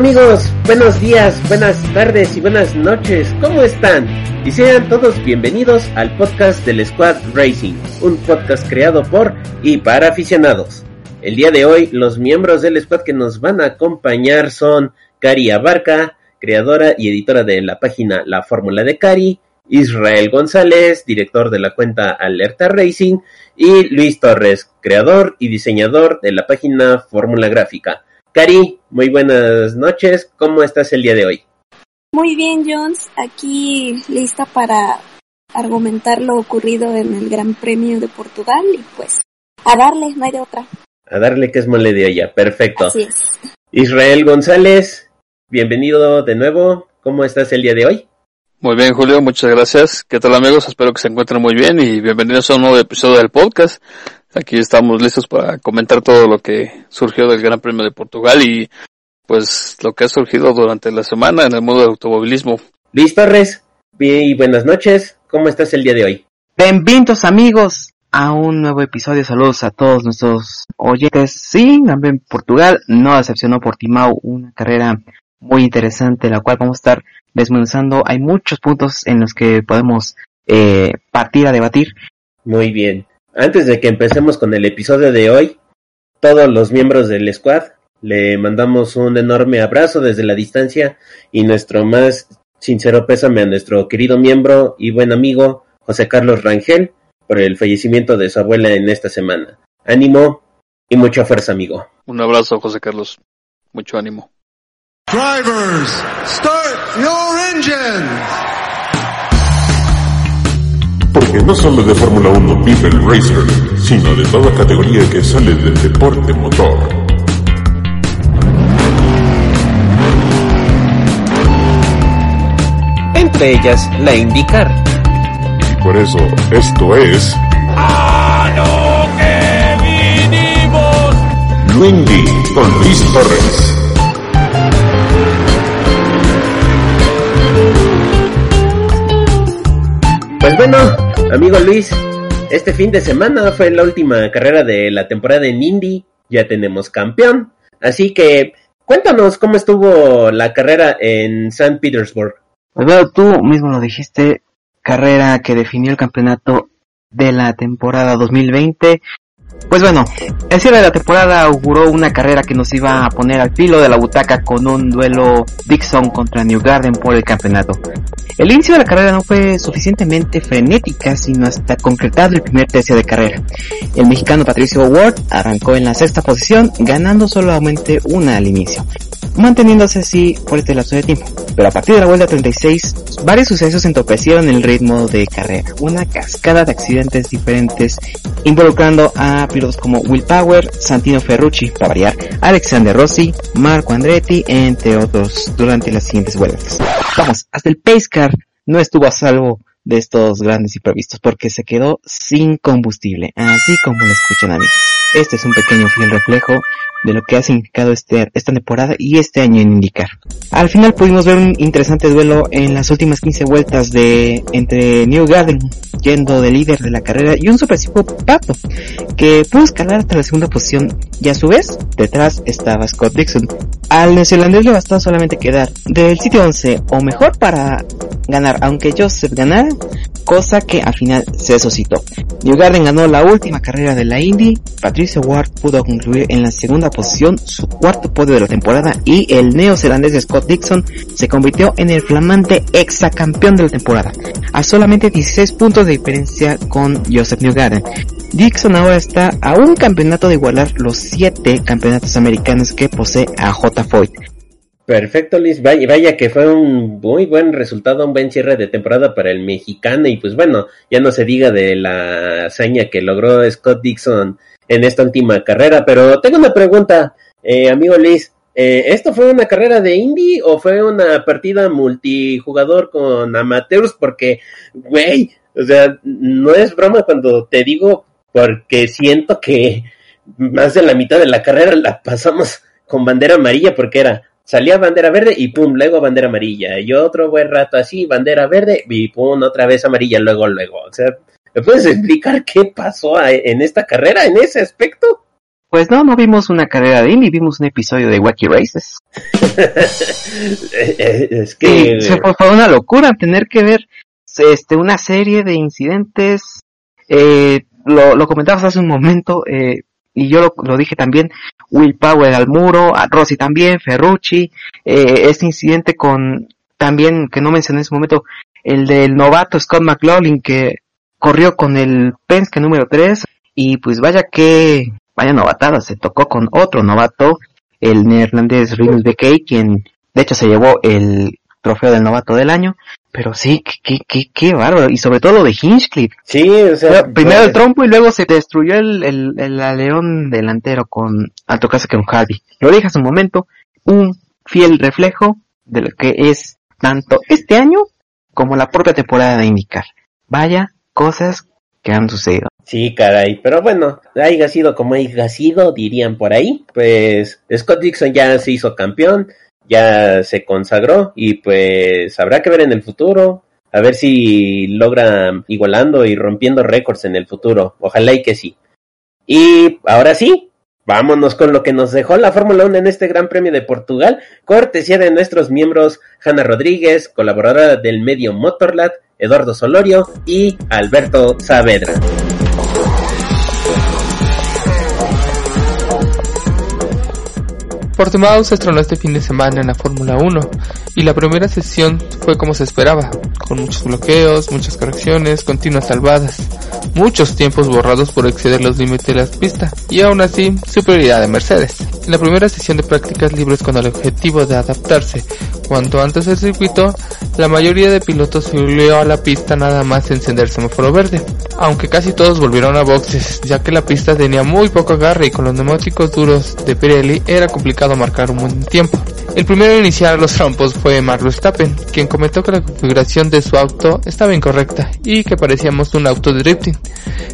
Amigos, buenos días, buenas tardes y buenas noches, ¿cómo están? Y sean todos bienvenidos al podcast del Squad Racing, un podcast creado por y para aficionados. El día de hoy los miembros del squad que nos van a acompañar son Cari Abarca, creadora y editora de la página La Fórmula de Cari, Israel González, director de la cuenta Alerta Racing, y Luis Torres, creador y diseñador de la página Fórmula Gráfica. Cari, muy buenas noches. ¿Cómo estás el día de hoy? Muy bien, Jones. Aquí lista para argumentar lo ocurrido en el Gran Premio de Portugal y pues a darle, no hay de otra. A darle que es mole de olla. Perfecto. Así es. Israel González, bienvenido de nuevo. ¿Cómo estás el día de hoy? Muy bien, Julio, muchas gracias. ¿Qué tal amigos? Espero que se encuentren muy bien y bienvenidos a un nuevo episodio del podcast. Aquí estamos listos para comentar todo lo que surgió del Gran Premio de Portugal y pues lo que ha surgido durante la semana en el mundo del automovilismo. Luis Torres, bien y buenas noches. ¿Cómo estás el día de hoy? Bienvenidos amigos a un nuevo episodio. Saludos a todos nuestros oyentes. Sí, también Portugal no decepcionó por Timau, una carrera muy interesante, la cual vamos a estar desmenuzando. Hay muchos puntos en los que podemos eh, partir a debatir. Muy bien. Antes de que empecemos con el episodio de hoy, todos los miembros del squad le mandamos un enorme abrazo desde la distancia y nuestro más sincero pésame a nuestro querido miembro y buen amigo José Carlos Rangel por el fallecimiento de su abuela en esta semana. Ánimo y mucha fuerza, amigo. Un abrazo, José Carlos. Mucho ánimo. Drivers, start your engines. Porque no solo de Fórmula 1 vive el racer, sino de toda categoría que sale del deporte motor. Entre ellas, la IndyCar. Y por eso, esto es... Luindy con Luis Torres. Pues bueno, amigo Luis, este fin de semana fue la última carrera de la temporada en Indy, ya tenemos campeón, así que cuéntanos cómo estuvo la carrera en St. Petersburg. Bueno, tú mismo lo dijiste, carrera que definió el campeonato de la temporada 2020. Pues bueno, el cierre de la temporada auguró una carrera que nos iba a poner al filo de la butaca con un duelo Dixon contra New Garden por el campeonato. El inicio de la carrera no fue suficientemente frenética, sino hasta concretado el primer tercio de carrera. El mexicano Patricio Ward arrancó en la sexta posición, ganando solamente una al inicio, manteniéndose así por este lapso de tiempo. Pero a partir de la vuelta 36, varios sucesos entorpecieron el ritmo de carrera. Una cascada de accidentes diferentes involucrando a pilotos como Will Power, Santino Ferrucci, para variar, Alexander Rossi, Marco Andretti, entre otros, durante las siguientes vueltas. Vamos, hasta el Pace Car no estuvo a salvo de estos grandes imprevistos porque se quedó sin combustible, así como lo escuchan amigos. Este es un pequeño fiel reflejo de lo que ha significado este, esta temporada y este año en indicar. Al final pudimos ver un interesante duelo en las últimas 15 vueltas de entre New Garden yendo de líder de la carrera y un sorpresivo Pato que pudo escalar hasta la segunda posición y a su vez detrás estaba Scott Dixon. Al neozelandés le bastó solamente quedar del sitio 11 o mejor para ganar, aunque Joseph ganara, cosa que al final se suscitó. New Garden ganó la última carrera de la Indy, Patricio Ward pudo concluir en la segunda posición su cuarto podio de la temporada y el neozelandés Scott Dixon se convirtió en el flamante exacampeón de la temporada, a solamente 16 puntos de diferencia con Joseph Newgarden. Dixon ahora está a un campeonato de igualar los 7 campeonatos americanos que posee a J. Foyt. Perfecto, Luis. Vaya, vaya que fue un muy buen resultado, un buen cierre de temporada para el mexicano. Y pues bueno, ya no se diga de la hazaña que logró Scott Dixon en esta última carrera. Pero tengo una pregunta, eh, amigo Luis. Eh, ¿Esto fue una carrera de indie o fue una partida multijugador con amateurs? Porque, güey, o sea, no es broma cuando te digo, porque siento que más de la mitad de la carrera la pasamos con bandera amarilla porque era salía bandera verde y pum, luego bandera amarilla. Y otro buen rato así, bandera verde y pum, otra vez amarilla, luego, luego. O sea, ¿me puedes explicar qué pasó en esta carrera, en ese aspecto? Pues no, no vimos una carrera de Indy, vimos un episodio de Wacky Races. es que... Sí, fue, fue, una locura tener que ver este, una serie de incidentes. Eh, lo, lo comentabas hace un momento, eh, y yo lo, dije también, Will Power al muro, a Rossi también, Ferrucci, eh, este incidente con, también, que no mencioné en ese momento, el del novato Scott McLaughlin que corrió con el Penske número 3, y pues vaya que, vaya novatada, se tocó con otro novato, el neerlandés Rinus Bekey, quien de hecho se llevó el trofeo del novato del año, pero sí, qué, qué, qué bárbaro, y sobre todo lo de Hinchcliffe. Sí, o sea, primero el trompo y luego se destruyó el, el, el aleón delantero con, al tocarse con Hardy. Lo dije hace un momento, un fiel reflejo de lo que es tanto este año como la propia temporada de indicar. Vaya cosas que han sucedido. Sí, caray, pero bueno, haya sido como haya sido, dirían por ahí, pues Scott Dixon ya se hizo campeón, ya se consagró y pues habrá que ver en el futuro, a ver si logra igualando y rompiendo récords en el futuro, ojalá y que sí. Y ahora sí, vámonos con lo que nos dejó la Fórmula 1 en este Gran Premio de Portugal, cortesía de nuestros miembros Hanna Rodríguez, colaboradora del medio Motorlad, Eduardo Solorio y Alberto Saavedra. Portimao se estrenó este fin de semana en la Fórmula 1 y la primera sesión fue como se esperaba, con muchos bloqueos, muchas correcciones, continuas salvadas, muchos tiempos borrados por exceder los límites de la pista y aún así superioridad de Mercedes. En la primera sesión de prácticas libres con el objetivo de adaptarse cuanto antes del circuito, la mayoría de pilotos subió a la pista nada más encender semáforo verde, aunque casi todos volvieron a boxes, ya que la pista tenía muy poco agarre y con los neumáticos duros de Pirelli era complicado marcar un buen tiempo. El primero en iniciar los trompos fue Mark Verstappen, quien comentó que la configuración de su auto estaba incorrecta y que parecíamos un auto de drifting,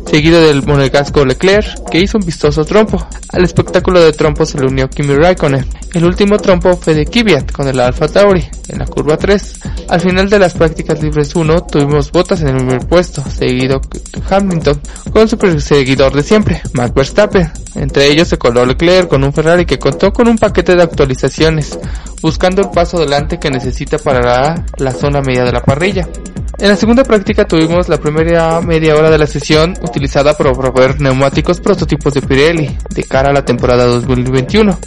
seguido del monegasco Leclerc, que hizo un vistoso trompo. Al espectáculo de trompos se le unió Kimi Raikkonen. El último trompo fue de Kvyat con el Alfa Tauri en la curva 3. Al final de las prácticas libres 1 tuvimos botas en el primer puesto, seguido Hamilton con su perseguidor de siempre, Max Verstappen. Entre ellos se coló Leclerc con un Ferrari que contó con un paquete de actualizaciones, buscando el paso adelante que necesita para la, la zona media de la parrilla. En la segunda práctica tuvimos la primera media hora de la sesión utilizada para proveer neumáticos prototipos de Pirelli de cara a la temporada 2021.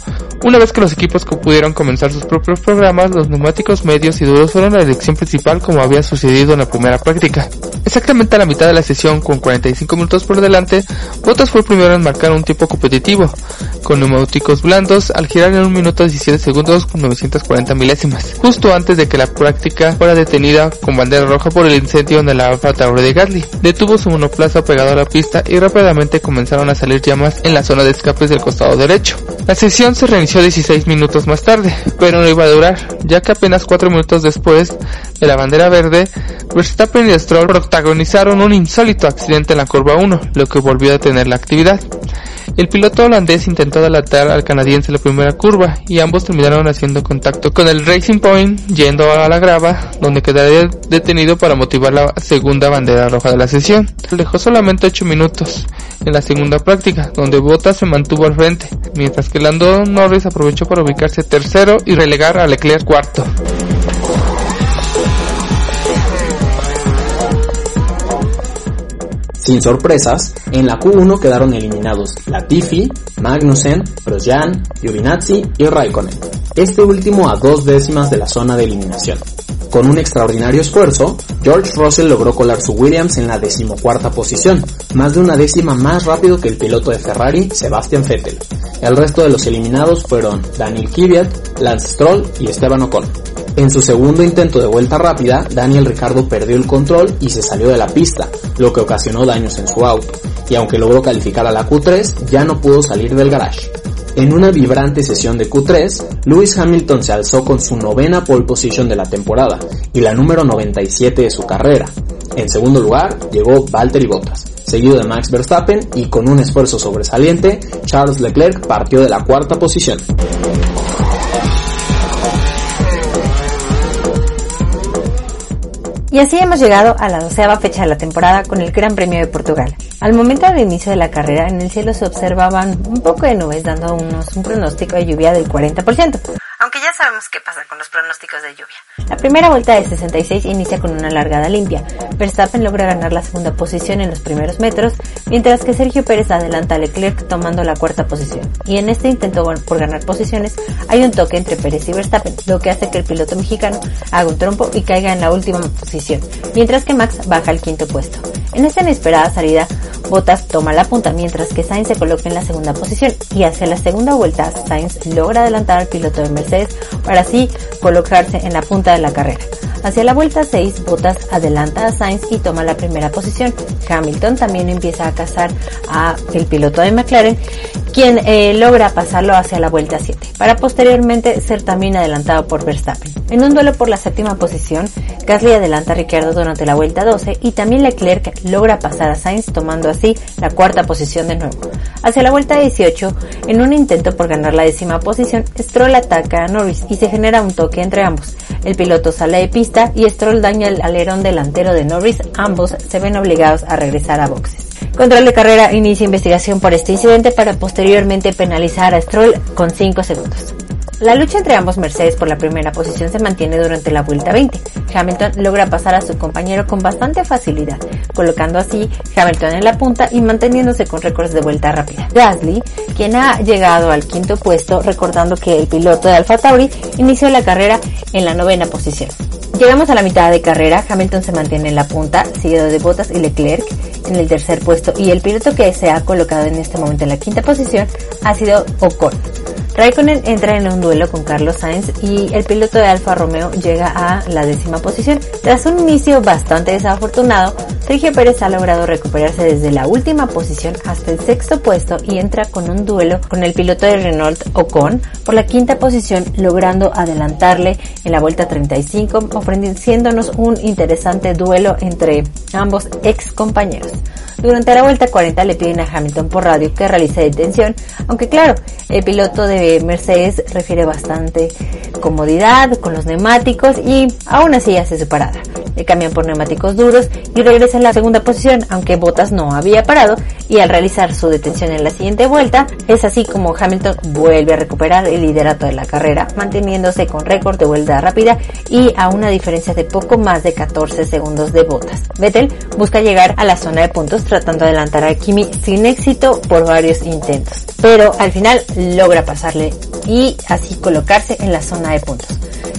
Una vez que los equipos pudieron comenzar sus propios programas, los neumáticos medios y duros fueron la elección principal como había sucedido en la primera práctica. Exactamente a la mitad de la sesión, con 45 minutos por delante, Bottas fue el primero en marcar un tiempo competitivo, con neumáticos blandos al girar en 1 minuto 17 segundos con 940 milésimas, justo antes de que la práctica fuera detenida con bandera roja por el incendio en el Alfa Tauri de Gasly. Detuvo su monoplaza pegado a la pista y rápidamente comenzaron a salir llamas en la zona de escapes del costado derecho. La sesión se reinició 16 minutos más tarde, pero no iba a durar, ya que apenas 4 minutos después de la bandera verde, Verstappen y Stroll protagonizaron un insólito accidente en la curva 1, lo que volvió a detener la actividad. El piloto holandés intentó adelantar al canadiense en la primera curva y ambos terminaron haciendo contacto con el Racing Point yendo a la grava, donde quedaría detenido para motivar la segunda bandera roja de la sesión. Dejó solamente 8 minutos en la segunda práctica, donde Bottas se mantuvo al frente, mientras que Lando Norris aprovechó para ubicarse tercero y relegar a Leclerc cuarto. Sin sorpresas, en la Q1 quedaron eliminados Latifi, Magnussen, Grosjean, Giovinazzi y Raikkonen, este último a dos décimas de la zona de eliminación. Con un extraordinario esfuerzo, George Russell logró colar su Williams en la decimocuarta posición, más de una décima más rápido que el piloto de Ferrari, Sebastian Vettel. El resto de los eliminados fueron Daniel Kvyat, Lance Stroll y Esteban Ocon. En su segundo intento de vuelta rápida, Daniel Ricardo perdió el control y se salió de la pista, lo que ocasionó daños en su auto, y aunque logró calificar a la Q3, ya no pudo salir del garage. En una vibrante sesión de Q3, Lewis Hamilton se alzó con su novena pole position de la temporada y la número 97 de su carrera. En segundo lugar llegó Valtteri Bottas, seguido de Max Verstappen y con un esfuerzo sobresaliente, Charles Leclerc partió de la cuarta posición. Y así hemos llegado a la doceava fecha de la temporada con el Gran Premio de Portugal. Al momento del inicio de la carrera, en el cielo se observaban un poco de nubes, dándonos un pronóstico de lluvia del 40%. Ya sabemos qué pasa con los pronósticos de lluvia. La primera vuelta de 66 inicia con una largada limpia. Verstappen logra ganar la segunda posición en los primeros metros, mientras que Sergio Pérez adelanta a Leclerc tomando la cuarta posición. Y en este intento por ganar posiciones hay un toque entre Pérez y Verstappen, lo que hace que el piloto mexicano haga un trompo y caiga en la última posición, mientras que Max baja al quinto puesto. En esta inesperada salida, Bottas toma la punta mientras que Sainz se coloca en la segunda posición y hacia la segunda vuelta Sainz logra adelantar al piloto de Mercedes para así colocarse en la punta de la carrera. Hacia la vuelta 6, Bottas adelanta a Sainz y toma la primera posición. Hamilton también empieza a cazar a el piloto de McLaren, quien eh, logra pasarlo hacia la vuelta 7, para posteriormente ser también adelantado por Verstappen. En un duelo por la séptima posición, Gasly adelanta a Ricciardo durante la vuelta 12 y también Leclerc logra pasar a Sainz tomando así la cuarta posición de nuevo. Hacia la vuelta 18, en un intento por ganar la décima posición, Stroll ataca a Norris y se genera un toque entre ambos. El piloto sale de pista y Stroll daña el alerón delantero de Norris, ambos se ven obligados a regresar a boxes. Control de carrera inicia investigación por este incidente para posteriormente penalizar a Stroll con 5 segundos. La lucha entre ambos Mercedes por la primera posición se mantiene durante la vuelta 20. Hamilton logra pasar a su compañero con bastante facilidad, colocando así Hamilton en la punta y manteniéndose con récords de vuelta rápida. Gasly, quien ha llegado al quinto puesto, recordando que el piloto de Alfa Tauri inició la carrera en la novena posición. Llegamos a la mitad de carrera, Hamilton se mantiene en la punta, seguido de Bottas y Leclerc en el tercer puesto y el piloto que se ha colocado en este momento en la quinta posición ha sido Ocon. Raikkonen entra en un duelo con Carlos Sainz y el piloto de Alfa Romeo llega a la décima posición. Tras un inicio bastante desafortunado, Sergio Pérez ha logrado recuperarse desde la última posición hasta el sexto puesto y entra con un duelo con el piloto de Renault Ocon por la quinta posición, logrando adelantarle en la vuelta 35, ofreciéndonos un interesante duelo entre ambos ex compañeros. Durante la vuelta 40 le piden a Hamilton por radio que realice detención, aunque claro, el piloto de Mercedes refiere bastante comodidad con los neumáticos y aún así hace su parada. Le cambian por neumáticos duros y regresa en la segunda posición, aunque Bottas no había parado y al realizar su detención en la siguiente vuelta, es así como Hamilton vuelve a recuperar el liderato de la carrera, manteniéndose con récord de vuelta rápida y a una diferencia de poco más de 14 segundos de Bottas. Vettel busca llegar a la zona de puntos tratando de adelantar a Kimi sin éxito por varios intentos, pero al final logra y así colocarse en la zona de puntos.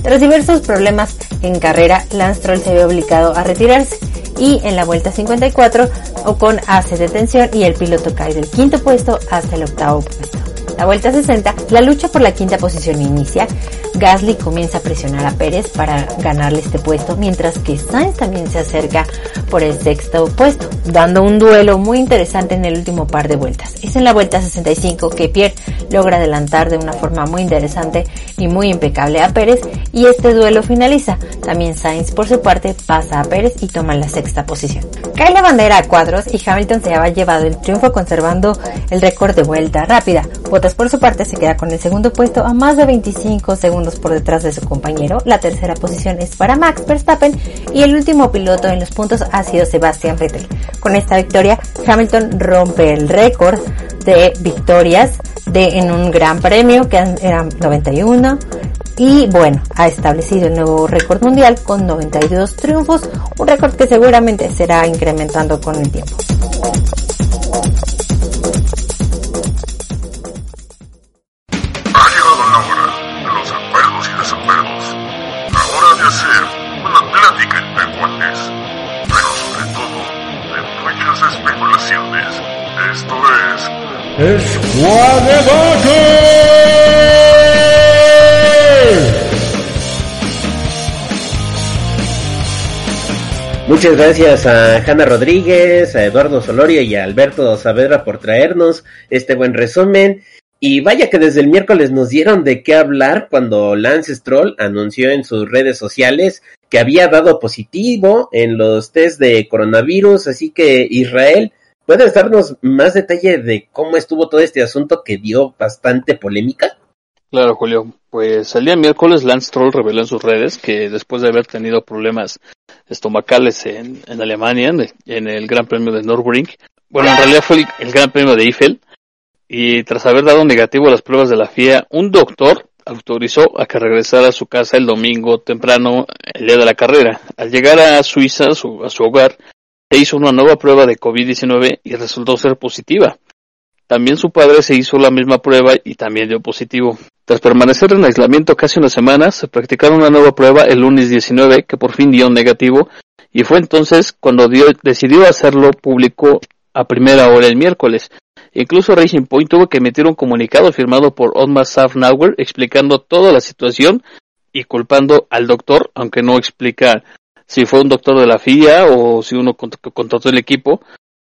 Tras diversos problemas en carrera, Lance Stroll se ve obligado a retirarse y en la vuelta 54 Ocon hace detención y el piloto cae del quinto puesto hasta el octavo puesto. La vuelta 60, la lucha por la quinta posición inicia. Gasly comienza a presionar a Pérez para ganarle este puesto, mientras que Sainz también se acerca por el sexto puesto, dando un duelo muy interesante en el último par de vueltas. Es en la vuelta 65 que Pierre logra adelantar de una forma muy interesante y muy impecable a Pérez y este duelo finaliza. También Sainz por su parte pasa a Pérez y toma la sexta posición. Cae la bandera a cuadros y Hamilton se ha llevado el triunfo conservando el récord de vuelta rápida. Por su parte se queda con el segundo puesto a más de 25 segundos por detrás de su compañero. La tercera posición es para Max Verstappen y el último piloto en los puntos ha sido Sebastian Vettel. Con esta victoria, Hamilton rompe el récord de victorias de en un gran premio que eran 91 y bueno, ha establecido el nuevo récord mundial con 92 triunfos, un récord que seguramente será incrementando con el tiempo. Muchas gracias a Hanna Rodríguez, a Eduardo Solorio y a Alberto Saavedra por traernos este buen resumen. Y vaya que desde el miércoles nos dieron de qué hablar cuando Lance Stroll anunció en sus redes sociales que había dado positivo en los test de coronavirus. Así que Israel, ¿puedes darnos más detalle de cómo estuvo todo este asunto que dio bastante polémica? Claro, Julio. Pues el día miércoles Lance Stroll reveló en sus redes que después de haber tenido problemas estomacales en, Alemania, en el Gran Premio de Nürburgring, bueno, en realidad fue el, Gran Premio de Eiffel, y tras haber dado negativo a las pruebas de la FIA, un doctor autorizó a que regresara a su casa el domingo temprano, el día de la carrera. Al llegar a Suiza, su, a su hogar, se hizo una nueva prueba de COVID-19 y resultó ser positiva. También su padre se hizo la misma prueba y también dio positivo. Tras permanecer en aislamiento casi una semana, se practicaron una nueva prueba el lunes 19 que por fin dio negativo y fue entonces cuando decidió hacerlo público a primera hora el miércoles. Incluso Racing Point tuvo que emitir un comunicado firmado por Otmar Safnauer explicando toda la situación y culpando al doctor, aunque no explica si fue un doctor de la FIA o si uno contrató el equipo,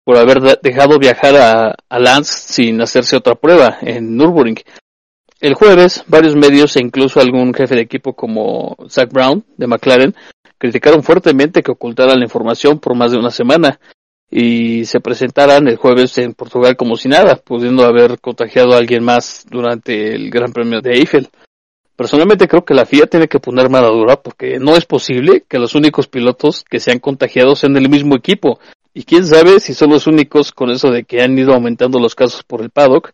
por haber dejado viajar a, a, Lance sin hacerse otra prueba en Nürburgring. El jueves, varios medios e incluso algún jefe de equipo como Zach Brown de McLaren criticaron fuertemente que ocultaran la información por más de una semana y se presentaran el jueves en Portugal como si nada, pudiendo haber contagiado a alguien más durante el Gran Premio de Eiffel. Personalmente creo que la FIA tiene que poner mano dura porque no es posible que los únicos pilotos que se han contagiado sean del mismo equipo. Y quién sabe si son los únicos con eso de que han ido aumentando los casos por el paddock.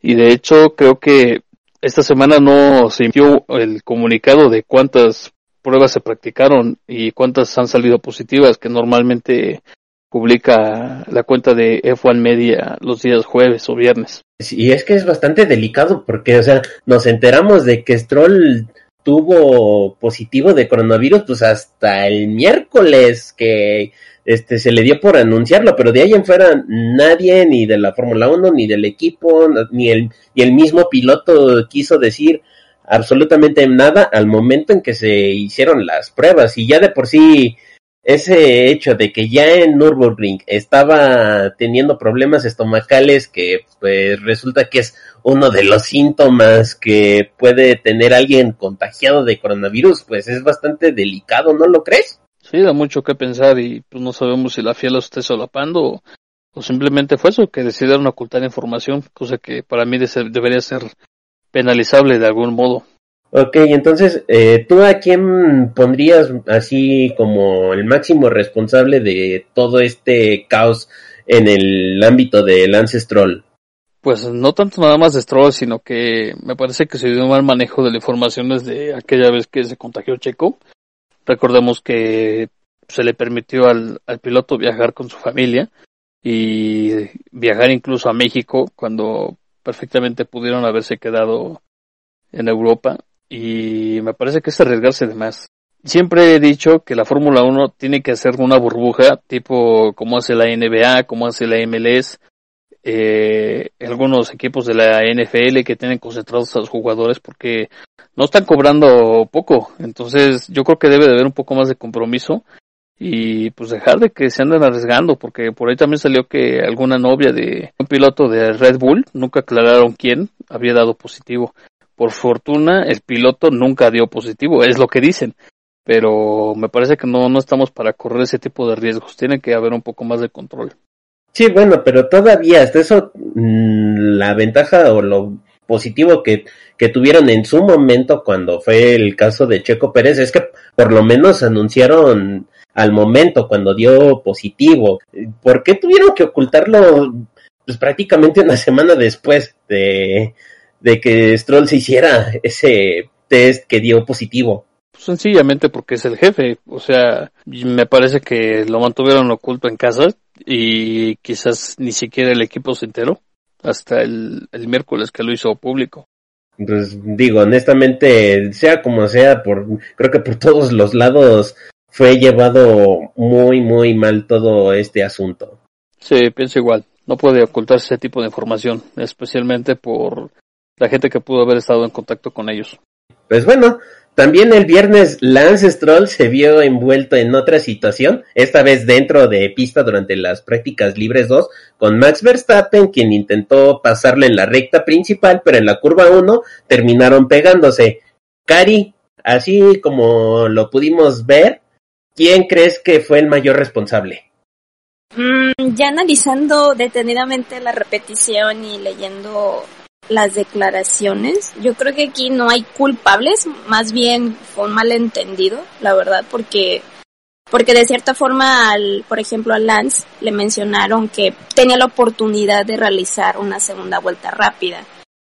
Y de hecho creo que esta semana no se emitió el comunicado de cuántas pruebas se practicaron y cuántas han salido positivas, que normalmente publica la cuenta de F1 Media los días jueves o viernes. Y es que es bastante delicado porque, o sea, nos enteramos de que Stroll tuvo positivo de coronavirus pues hasta el miércoles que este se le dio por anunciarlo, pero de ahí en fuera nadie ni de la Fórmula 1 ni del equipo ni el ni el mismo piloto quiso decir absolutamente nada al momento en que se hicieron las pruebas. Y ya de por sí ese hecho de que ya en Nürburgring estaba teniendo problemas estomacales que pues resulta que es uno de los síntomas que puede tener alguien contagiado de coronavirus, pues es bastante delicado, ¿no lo crees? Sí, da mucho que pensar y pues no sabemos si la FIA lo esté solapando o, o simplemente fue eso, que decidieron ocultar información, cosa que para mí debería ser penalizable de algún modo. Ok, entonces, eh, ¿tú a quién pondrías así como el máximo responsable de todo este caos en el ámbito de Lance Stroll? Pues no tanto nada más de Stroll, sino que me parece que se dio un mal manejo de la información desde aquella vez que se contagió Checo. Recordemos que se le permitió al, al piloto viajar con su familia y viajar incluso a México cuando perfectamente pudieron haberse quedado en Europa y me parece que es arriesgarse de más. Siempre he dicho que la Fórmula 1 tiene que hacer una burbuja tipo como hace la NBA, como hace la MLS, eh, algunos equipos de la NFL que tienen concentrados a los jugadores porque no están cobrando poco. Entonces yo creo que debe de haber un poco más de compromiso y pues dejar de que se anden arriesgando porque por ahí también salió que alguna novia de un piloto de Red Bull, nunca aclararon quién, había dado positivo. Por fortuna, el piloto nunca dio positivo, es lo que dicen. Pero me parece que no, no estamos para correr ese tipo de riesgos. Tiene que haber un poco más de control. Sí, bueno, pero todavía hasta eso, mmm, la ventaja o lo positivo que, que tuvieron en su momento cuando fue el caso de Checo Pérez es que por lo menos anunciaron al momento cuando dio positivo. ¿Por qué tuvieron que ocultarlo pues prácticamente una semana después de, de que Stroll se hiciera ese test que dio positivo? Pues sencillamente porque es el jefe, o sea, me parece que lo mantuvieron oculto en casa y quizás ni siquiera el equipo se enteró hasta el, el miércoles que lo hizo público. Pues digo, honestamente, sea como sea, por creo que por todos los lados fue llevado muy, muy mal todo este asunto. Sí, pienso igual. No puede ocultarse ese tipo de información, especialmente por la gente que pudo haber estado en contacto con ellos. Pues bueno, también el viernes Lance Stroll se vio envuelto en otra situación, esta vez dentro de pista durante las prácticas libres 2, con Max Verstappen, quien intentó pasarle en la recta principal, pero en la curva 1 terminaron pegándose. Cari, así como lo pudimos ver, ¿quién crees que fue el mayor responsable? Mm, ya analizando detenidamente la repetición y leyendo las declaraciones. Yo creo que aquí no hay culpables, más bien fue un malentendido, la verdad, porque porque de cierta forma, al, por ejemplo, a Lance le mencionaron que tenía la oportunidad de realizar una segunda vuelta rápida.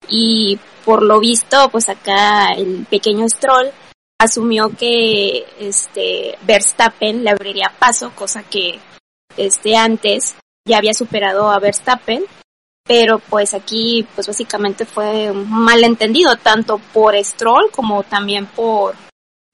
Y por lo visto, pues acá el pequeño Stroll asumió que este Verstappen le abriría paso, cosa que este antes ya había superado a Verstappen, pero pues aquí pues básicamente fue un malentendido tanto por Stroll como también por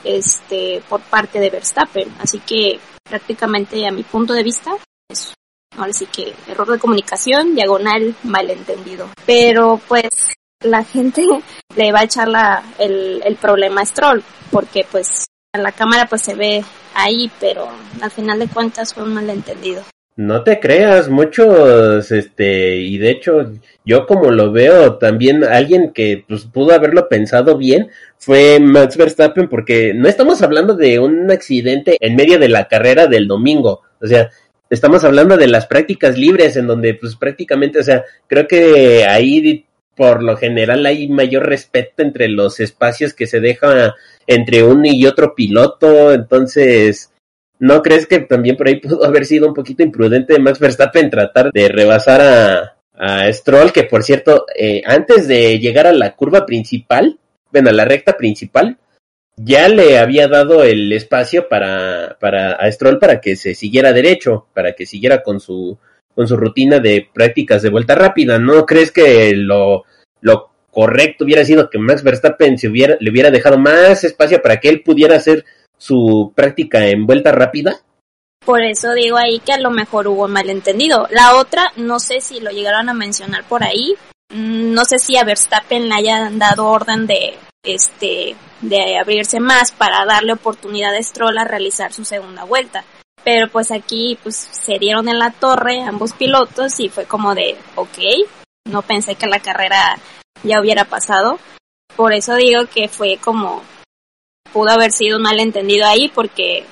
este por parte de Verstappen, así que prácticamente a mi punto de vista es ahora sí que error de comunicación, diagonal malentendido, pero pues la gente le va a echar la, el, el problema a Stroll, porque pues en la cámara pues se ve ahí, pero al final de cuentas fue un malentendido. No te creas, muchos, este, y de hecho, yo como lo veo, también alguien que pues pudo haberlo pensado bien fue Max Verstappen, porque no estamos hablando de un accidente en medio de la carrera del domingo, o sea, estamos hablando de las prácticas libres, en donde pues prácticamente, o sea, creo que ahí por lo general hay mayor respeto entre los espacios que se deja entre uno y otro piloto, entonces ¿No crees que también por ahí pudo haber sido un poquito imprudente de Max Verstappen tratar de rebasar a, a Stroll, que por cierto, eh, antes de llegar a la curva principal, bueno, a la recta principal, ya le había dado el espacio para, para a Stroll para que se siguiera derecho, para que siguiera con su, con su rutina de prácticas de vuelta rápida. ¿No crees que lo, lo correcto hubiera sido que Max Verstappen se hubiera, le hubiera dejado más espacio para que él pudiera hacer su práctica en vuelta rápida. Por eso digo ahí que a lo mejor hubo malentendido. La otra, no sé si lo llegaron a mencionar por ahí. Mm, no sé si a Verstappen le hayan dado orden de, este, de abrirse más para darle oportunidad a Stroll a realizar su segunda vuelta. Pero pues aquí, pues se dieron en la torre ambos pilotos y fue como de, ok, no pensé que la carrera ya hubiera pasado. Por eso digo que fue como pudo haber sido un malentendido ahí porque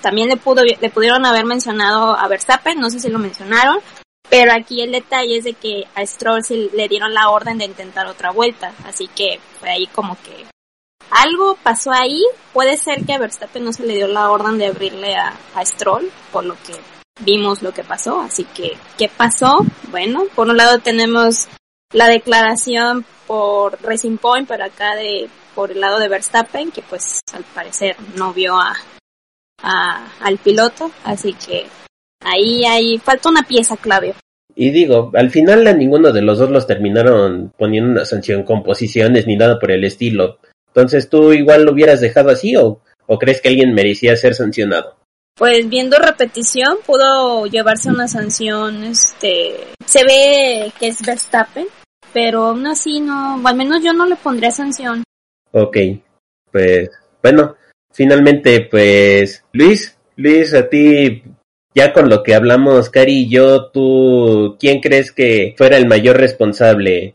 también le pudo le pudieron haber mencionado a Verstappen, no sé si lo mencionaron, pero aquí el detalle es de que a Stroll sí le dieron la orden de intentar otra vuelta, así que fue ahí como que algo pasó ahí, puede ser que a Verstappen no se le dio la orden de abrirle a, a Stroll, por lo que vimos lo que pasó, así que ¿qué pasó? Bueno, por un lado tenemos la declaración por Racing Point, pero acá de por el lado de Verstappen, que pues al parecer no vio a, al piloto, así que ahí, ahí falta una pieza clave. Y digo, al final a ninguno de los dos los terminaron poniendo una sanción con posiciones ni nada por el estilo. Entonces, ¿tú igual lo hubieras dejado así o, o crees que alguien merecía ser sancionado? Pues viendo repetición pudo llevarse una sanción, este, se ve que es Verstappen, pero aún así no, o al menos yo no le pondría sanción. Ok, pues bueno, finalmente pues Luis, Luis, a ti ya con lo que hablamos, Cari y yo, tú, ¿quién crees que fuera el mayor responsable?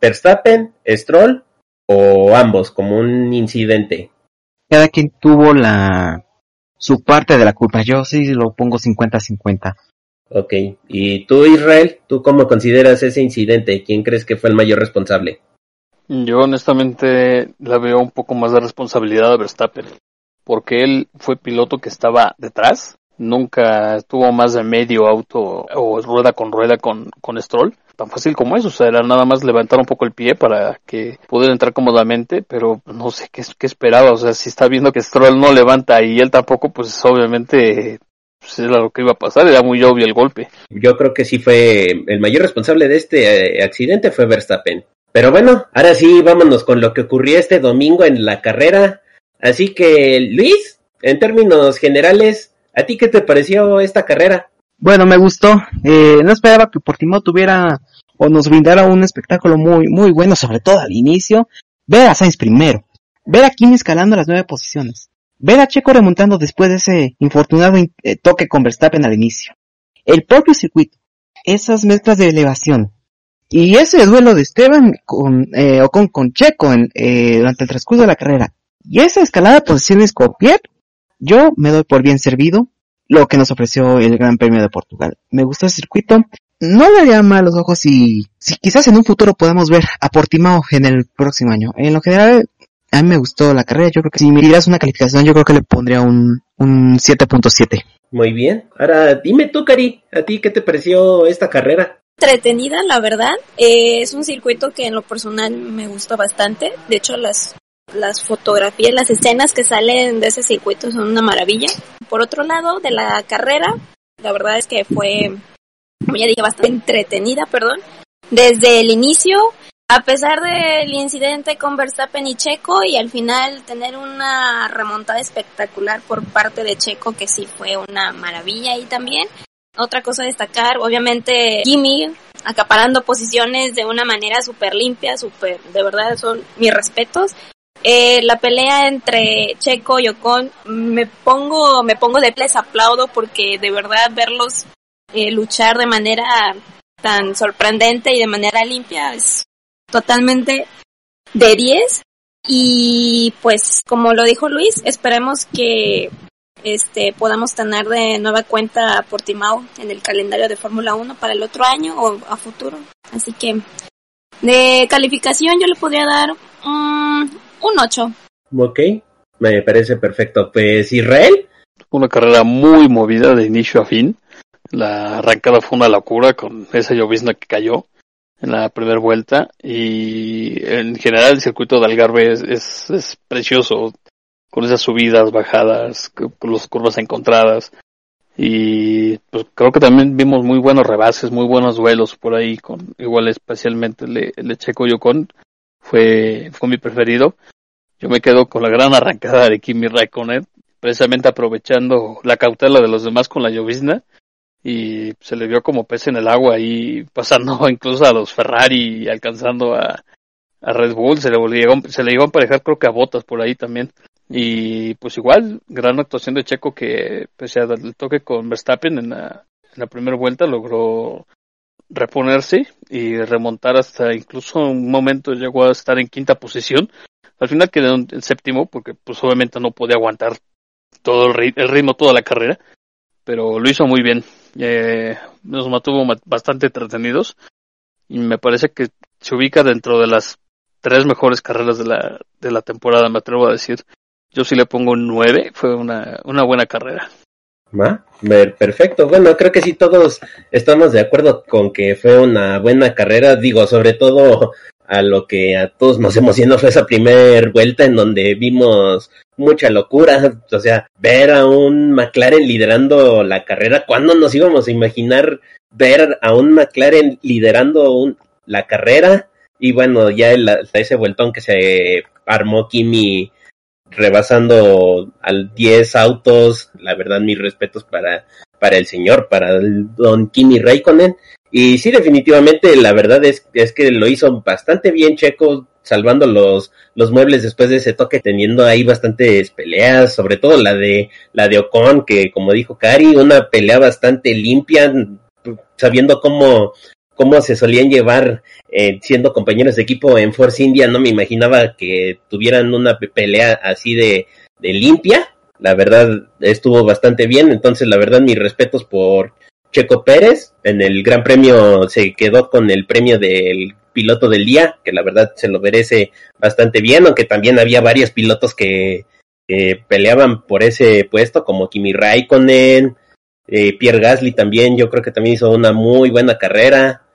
¿Verstappen, Stroll o ambos como un incidente? Cada quien tuvo la su parte de la culpa. Yo sí lo pongo 50-50. Ok, y tú Israel, ¿tú cómo consideras ese incidente? ¿Quién crees que fue el mayor responsable? Yo honestamente la veo un poco más de responsabilidad de Verstappen, porque él fue piloto que estaba detrás, nunca estuvo más de medio auto o rueda con rueda con, con Stroll, tan fácil como eso, o sea, era nada más levantar un poco el pie para que pudiera entrar cómodamente, pero no sé qué, qué esperaba, o sea, si está viendo que Stroll no levanta y él tampoco, pues obviamente pues era lo que iba a pasar, era muy obvio el golpe. Yo creo que sí fue el mayor responsable de este eh, accidente fue Verstappen. Pero bueno, ahora sí, vámonos con lo que ocurrió este domingo en la carrera. Así que, Luis, en términos generales, ¿a ti qué te pareció esta carrera? Bueno, me gustó. Eh, no esperaba que Portimao tuviera o nos brindara un espectáculo muy, muy bueno, sobre todo al inicio. Ver a Sainz primero. Ver a Kimi escalando las nueve posiciones. Ver a Checo remontando después de ese infortunado eh, toque con Verstappen al inicio. El propio circuito. Esas mezclas de elevación. Y ese duelo de Esteban con, eh, o con, Checo en, eh, durante el transcurso de la carrera y esa escalada de posiciones con yo me doy por bien servido lo que nos ofreció el Gran Premio de Portugal. Me gustó el circuito, no le haría mal los ojos si, si quizás en un futuro podamos ver a Portimao en el próximo año. En lo general, a mí me gustó la carrera. Yo creo que si me dieras una calificación, yo creo que le pondría un, un 7.7. Muy bien. Ahora, dime tú, Cari, ¿a ti qué te pareció esta carrera? Entretenida, la verdad. Eh, es un circuito que en lo personal me gusta bastante. De hecho, las, las fotografías, las escenas que salen de ese circuito son una maravilla. Por otro lado, de la carrera, la verdad es que fue, como ya dije, bastante entretenida, perdón. Desde el inicio, a pesar del incidente con Verstappen y Checo y al final tener una remontada espectacular por parte de Checo que sí fue una maravilla ahí también. Otra cosa a destacar, obviamente Kimi acaparando posiciones de una manera súper limpia, súper, de verdad son mis respetos. Eh, la pelea entre Checo y Ocon, me pongo, me pongo de les aplaudo porque de verdad verlos eh, luchar de manera tan sorprendente y de manera limpia es totalmente de 10 y pues como lo dijo Luis, esperemos que este podamos tener de nueva cuenta a Portimao en el calendario de Fórmula 1 para el otro año o a futuro. Así que de calificación yo le podría dar um, un 8. Ok, me parece perfecto. Pues Israel. Una carrera muy movida de inicio a fin. La arrancada fue una locura con esa llovizna que cayó en la primera vuelta y en general el circuito de Algarve es, es, precioso con esas subidas, bajadas, con las curvas encontradas y pues creo que también vimos muy buenos rebases, muy buenos duelos por ahí con igual especialmente el el Checo Yocon fue fue mi preferido. Yo me quedo con la gran arrancada de Kimi Raikkonen, precisamente aprovechando la cautela de los demás con la llovizna y se le vio como pez en el agua y pasando incluso a los Ferrari y alcanzando a, a Red Bull, se le, llegó, se le llegó a emparejar creo que a Botas por ahí también. Y pues igual, gran actuación de Checo que pese al toque con Verstappen en la, en la primera vuelta logró reponerse y remontar hasta incluso un momento llegó a estar en quinta posición. Al final quedó en séptimo porque pues obviamente no podía aguantar todo el ritmo toda la carrera, pero lo hizo muy bien eh, nos mantuvo bastante entretenidos y me parece que se ubica dentro de las tres mejores carreras de la, de la temporada, me atrevo a decir. Yo sí le pongo 9, fue una, una buena carrera. ¿Va? Perfecto. Bueno, creo que sí todos estamos de acuerdo con que fue una buena carrera. Digo, sobre todo a lo que a todos nos emocionó fue esa primera vuelta en donde vimos mucha locura, o sea, ver a un McLaren liderando la carrera, ¿cuándo nos íbamos a imaginar ver a un McLaren liderando un, la carrera? Y bueno, ya ese vueltón que se armó Kimi rebasando al 10 autos, la verdad mis respetos para, para el señor, para don Kimi Raikkonen. Y sí, definitivamente, la verdad es, es que lo hizo bastante bien Checo, salvando los, los muebles después de ese toque, teniendo ahí bastantes peleas, sobre todo la de, la de Ocon, que como dijo Cari, una pelea bastante limpia, sabiendo cómo, cómo se solían llevar eh, siendo compañeros de equipo en Force India, no me imaginaba que tuvieran una pelea así de, limpia. La verdad estuvo bastante bien, entonces la verdad mis respetos por Checo Pérez. En el Gran Premio se quedó con el premio del piloto del día, que la verdad se lo merece bastante bien, aunque también había varios pilotos que, peleaban por ese puesto, como Kimi Raikkonen, eh, Pierre Gasly también, yo creo que también hizo una muy buena carrera.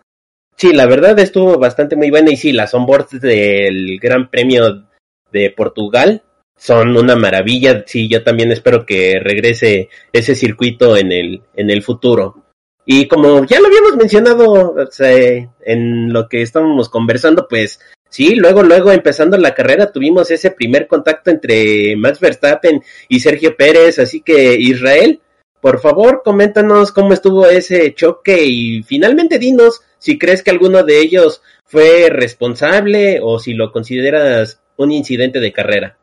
Sí, la verdad estuvo bastante muy buena y sí, las onboards del Gran Premio de Portugal son una maravilla. Sí, yo también espero que regrese ese circuito en el, en el futuro. Y como ya lo habíamos mencionado en lo que estábamos conversando, pues sí, luego, luego empezando la carrera tuvimos ese primer contacto entre Max Verstappen y Sergio Pérez, así que Israel, por favor, coméntanos cómo estuvo ese choque y finalmente dinos si crees que alguno de ellos fue responsable o si lo consideras un incidente de carrera.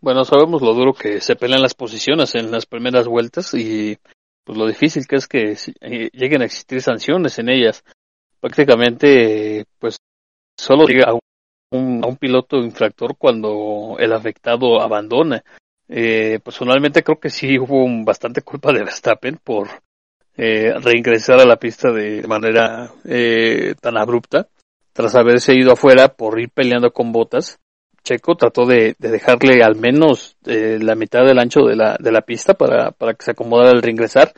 Bueno, sabemos lo duro que se pelean las posiciones en las primeras vueltas y pues lo difícil que es que eh, lleguen a existir sanciones en ellas. Prácticamente, pues solo llega a un, a un piloto infractor cuando el afectado abandona. Eh, personalmente creo que sí hubo bastante culpa de Verstappen por eh, reingresar a la pista de manera eh, tan abrupta, tras haberse ido afuera por ir peleando con botas. Checo trató de, de dejarle al menos eh, la mitad del ancho de la, de la pista para, para que se acomodara al reingresar.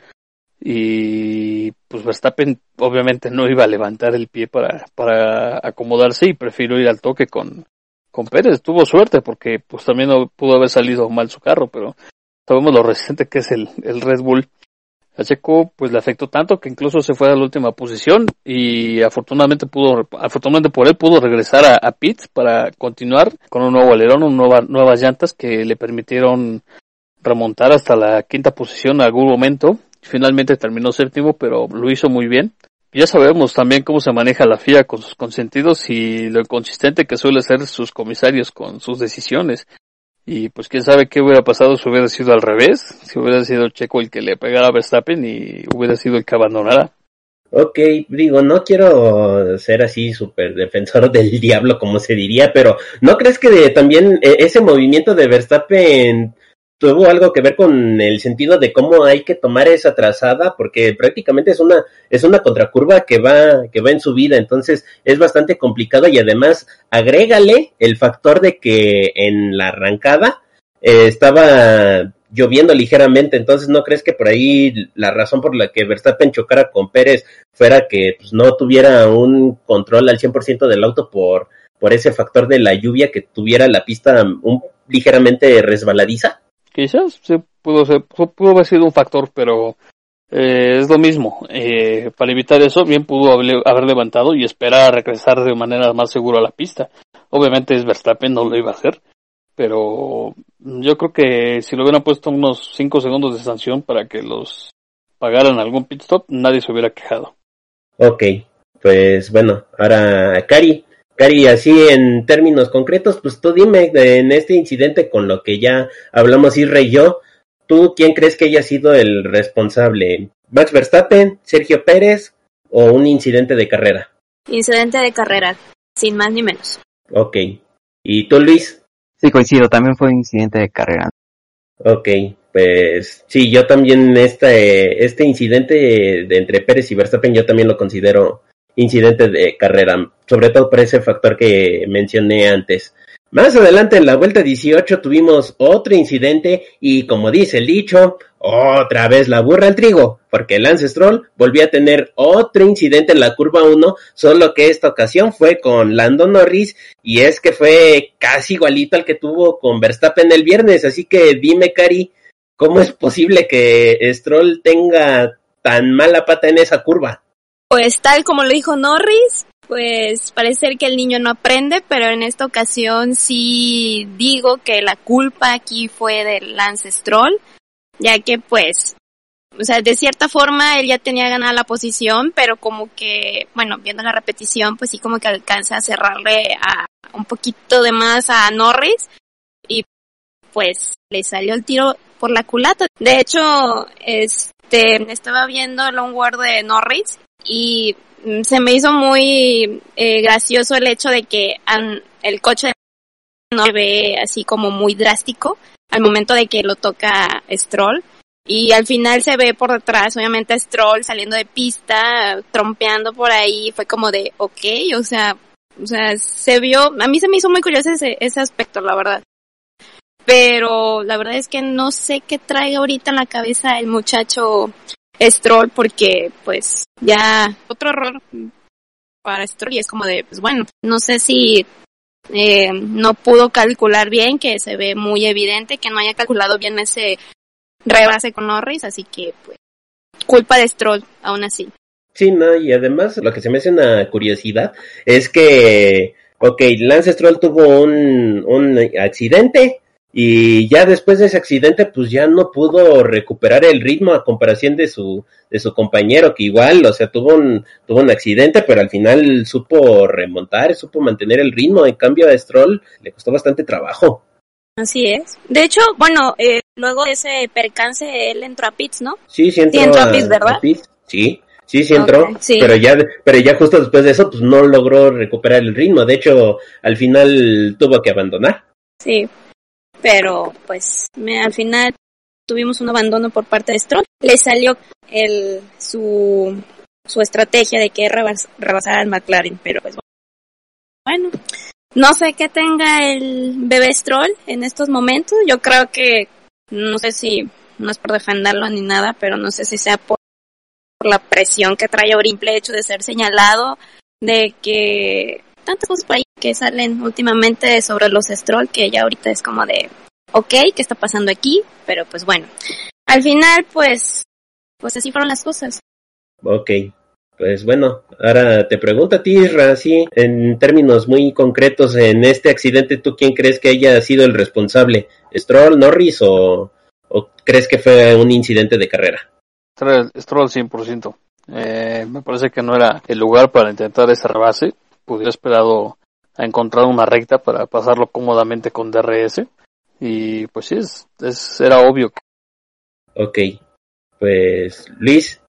Y pues Verstappen obviamente no iba a levantar el pie para, para acomodarse y prefirió ir al toque con, con Pérez. Tuvo suerte porque pues también no pudo haber salido mal su carro, pero sabemos lo resistente que es el, el Red Bull. A Checo pues le afectó tanto que incluso se fue a la última posición y afortunadamente pudo, afortunadamente por él pudo regresar a, a pit para continuar con un nuevo alerón, un nueva, nuevas llantas que le permitieron remontar hasta la quinta posición en algún momento. Finalmente terminó séptimo, pero lo hizo muy bien. Ya sabemos también cómo se maneja la FIA con sus consentidos y lo inconsistente que suele ser sus comisarios con sus decisiones. Y pues quién sabe qué hubiera pasado si hubiera sido al revés, si hubiera sido Checo el que le pegara a Verstappen y hubiera sido el que abandonara. Ok, digo, no quiero ser así súper defensor del diablo, como se diría, pero ¿no crees que también eh, ese movimiento de Verstappen tuvo algo que ver con el sentido de cómo hay que tomar esa trazada porque prácticamente es una es una contracurva que va que va en subida entonces es bastante complicado y además agrégale el factor de que en la arrancada eh, estaba lloviendo ligeramente. Entonces no crees que por ahí la razón por la que Verstappen chocara con Pérez fuera que pues, no tuviera un control al 100% del auto por por ese factor de la lluvia que tuviera la pista ligeramente resbaladiza Quizás se pudo, ser, pudo haber sido un factor, pero eh, es lo mismo. Eh, para evitar eso, bien pudo haber, haber, levantado y esperar a regresar de manera más segura a la pista. Obviamente es Verstappen, no lo iba a hacer, pero yo creo que si lo hubieran puesto unos 5 segundos de sanción para que los pagaran algún pit stop, nadie se hubiera quejado. Ok, pues bueno, ahora Cari, Cari, así en términos concretos, pues tú dime en este incidente con lo que ya hablamos Isra y yo, ¿tú quién crees que haya sido el responsable? ¿Max Verstappen, Sergio Pérez o un incidente de carrera? Incidente de carrera, sin más ni menos. Ok. ¿Y tú, Luis? Sí, coincido, también fue un incidente de carrera. Ok, pues sí, yo también este, este incidente de entre Pérez y Verstappen yo también lo considero incidente de carrera, sobre todo por ese factor que mencioné antes. Más adelante en la vuelta 18 tuvimos otro incidente y como dice el dicho, otra vez la burra al trigo, porque Lance Stroll volvió a tener otro incidente en la curva 1, solo que esta ocasión fue con Lando Norris y es que fue casi igualito al que tuvo con Verstappen el viernes, así que dime Cari, ¿cómo es posible que Stroll tenga tan mala pata en esa curva? Pues tal como lo dijo Norris, pues parece que el niño no aprende, pero en esta ocasión sí digo que la culpa aquí fue del Lance Stroll, ya que pues, o sea, de cierta forma él ya tenía ganada la posición, pero como que, bueno, viendo la repetición, pues sí como que alcanza a cerrarle a un poquito de más a Norris y pues le salió el tiro por la culata. De hecho, este, estaba viendo el onboard de Norris y se me hizo muy eh, gracioso el hecho de que an, el coche no se ve así como muy drástico al momento de que lo toca Stroll. Y al final se ve por detrás obviamente Stroll saliendo de pista trompeando por ahí. Fue como de ok o sea o sea se vio a mí se me hizo muy curioso ese, ese aspecto la verdad. Pero la verdad es que no sé qué trae ahorita en la cabeza el muchacho Stroll porque pues ya otro error para Stroll y es como de pues bueno no sé si eh, no pudo calcular bien que se ve muy evidente que no haya calculado bien ese rebase con Norris así que pues culpa de Stroll aún así. Sí no y además lo que se me hace una curiosidad es que ok Lance Stroll tuvo un, un accidente y ya después de ese accidente pues ya no pudo recuperar el ritmo a comparación de su de su compañero que igual o sea tuvo un tuvo un accidente pero al final supo remontar supo mantener el ritmo. En cambio a Stroll le costó bastante trabajo. Así es. De hecho bueno eh, luego de ese percance él entró a pits no sí sí entró, sí, entró a, a pits verdad a pits, sí. Sí sí entró okay, sí. pero ya pero ya justo después de eso pues no logró recuperar el ritmo. De hecho al final tuvo que abandonar. Sí pero pues me, al final tuvimos un abandono por parte de Stroll. Le salió el, su, su estrategia de que rebas, rebasar al McLaren, pero pues bueno. No sé qué tenga el bebé Stroll en estos momentos. Yo creo que, no sé si, no es por defenderlo ni nada, pero no sé si sea por, la presión que trae el hecho de ser señalado, de que tantas cosas por ahí que salen últimamente sobre los Stroll, que ya ahorita es como de, ok, ¿qué está pasando aquí? Pero pues bueno, al final pues, pues así fueron las cosas. Ok, pues bueno, ahora te pregunto a ti, Isra, en términos muy concretos, en este accidente, ¿tú quién crees que haya sido el responsable? ¿Stroll, Norris o, o crees que fue un incidente de carrera? Stroll 100%. Eh, me parece que no era el lugar para intentar ese rebase. Pudiera esperado a encontrar una recta para pasarlo cómodamente con DRS. Y pues sí, es, es, era obvio. Ok, pues Luis.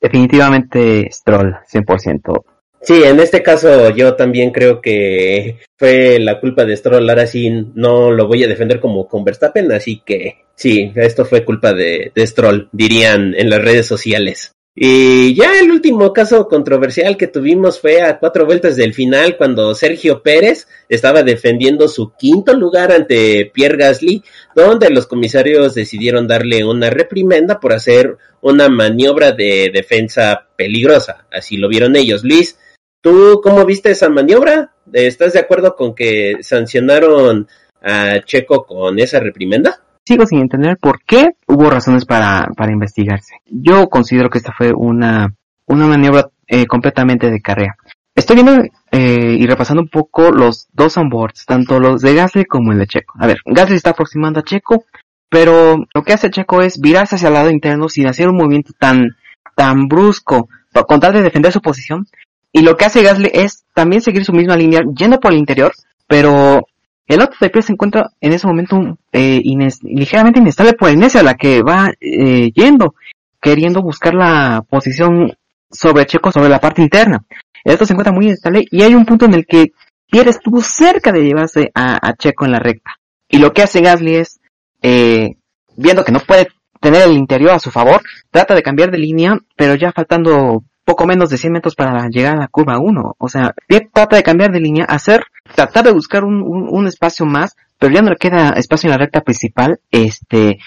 Definitivamente Stroll, 100%. Sí, en este caso yo también creo que fue la culpa de Stroll. Ahora sí no lo voy a defender como con Verstappen, así que sí, esto fue culpa de, de Stroll, dirían en las redes sociales. Y ya el último caso controversial que tuvimos fue a cuatro vueltas del final cuando Sergio Pérez estaba defendiendo su quinto lugar ante Pierre Gasly, donde los comisarios decidieron darle una reprimenda por hacer una maniobra de defensa peligrosa. Así lo vieron ellos. Luis, ¿tú cómo viste esa maniobra? ¿Estás de acuerdo con que sancionaron a Checo con esa reprimenda? Sigo sin entender por qué hubo razones para, para investigarse. Yo considero que esta fue una, una maniobra eh, completamente de carrera. Estoy viendo eh, y repasando un poco los dos onboards, tanto los de Gasly como el de Checo. A ver, Gasly está aproximando a Checo, pero lo que hace Checo es virarse hacia el lado interno sin hacer un movimiento tan, tan brusco, con tal de defender su posición. Y lo que hace Gasly es también seguir su misma línea, yendo por el interior, pero el auto de pie se encuentra en ese momento eh, ligeramente inestable por la inercia a la que va eh, yendo, queriendo buscar la posición sobre Checo sobre la parte interna. El auto se encuentra muy inestable y hay un punto en el que Pierre estuvo cerca de llevarse a, Checo en la recta. Y lo que hace Gasly es, eh, viendo que no puede tener el interior a su favor, trata de cambiar de línea, pero ya faltando poco menos de 100 metros para llegar a la curva 1. O sea, Pierre trata de cambiar de línea, hacer tratar de buscar un, un, espacio más, pero ya no le queda espacio en la recta principal, este,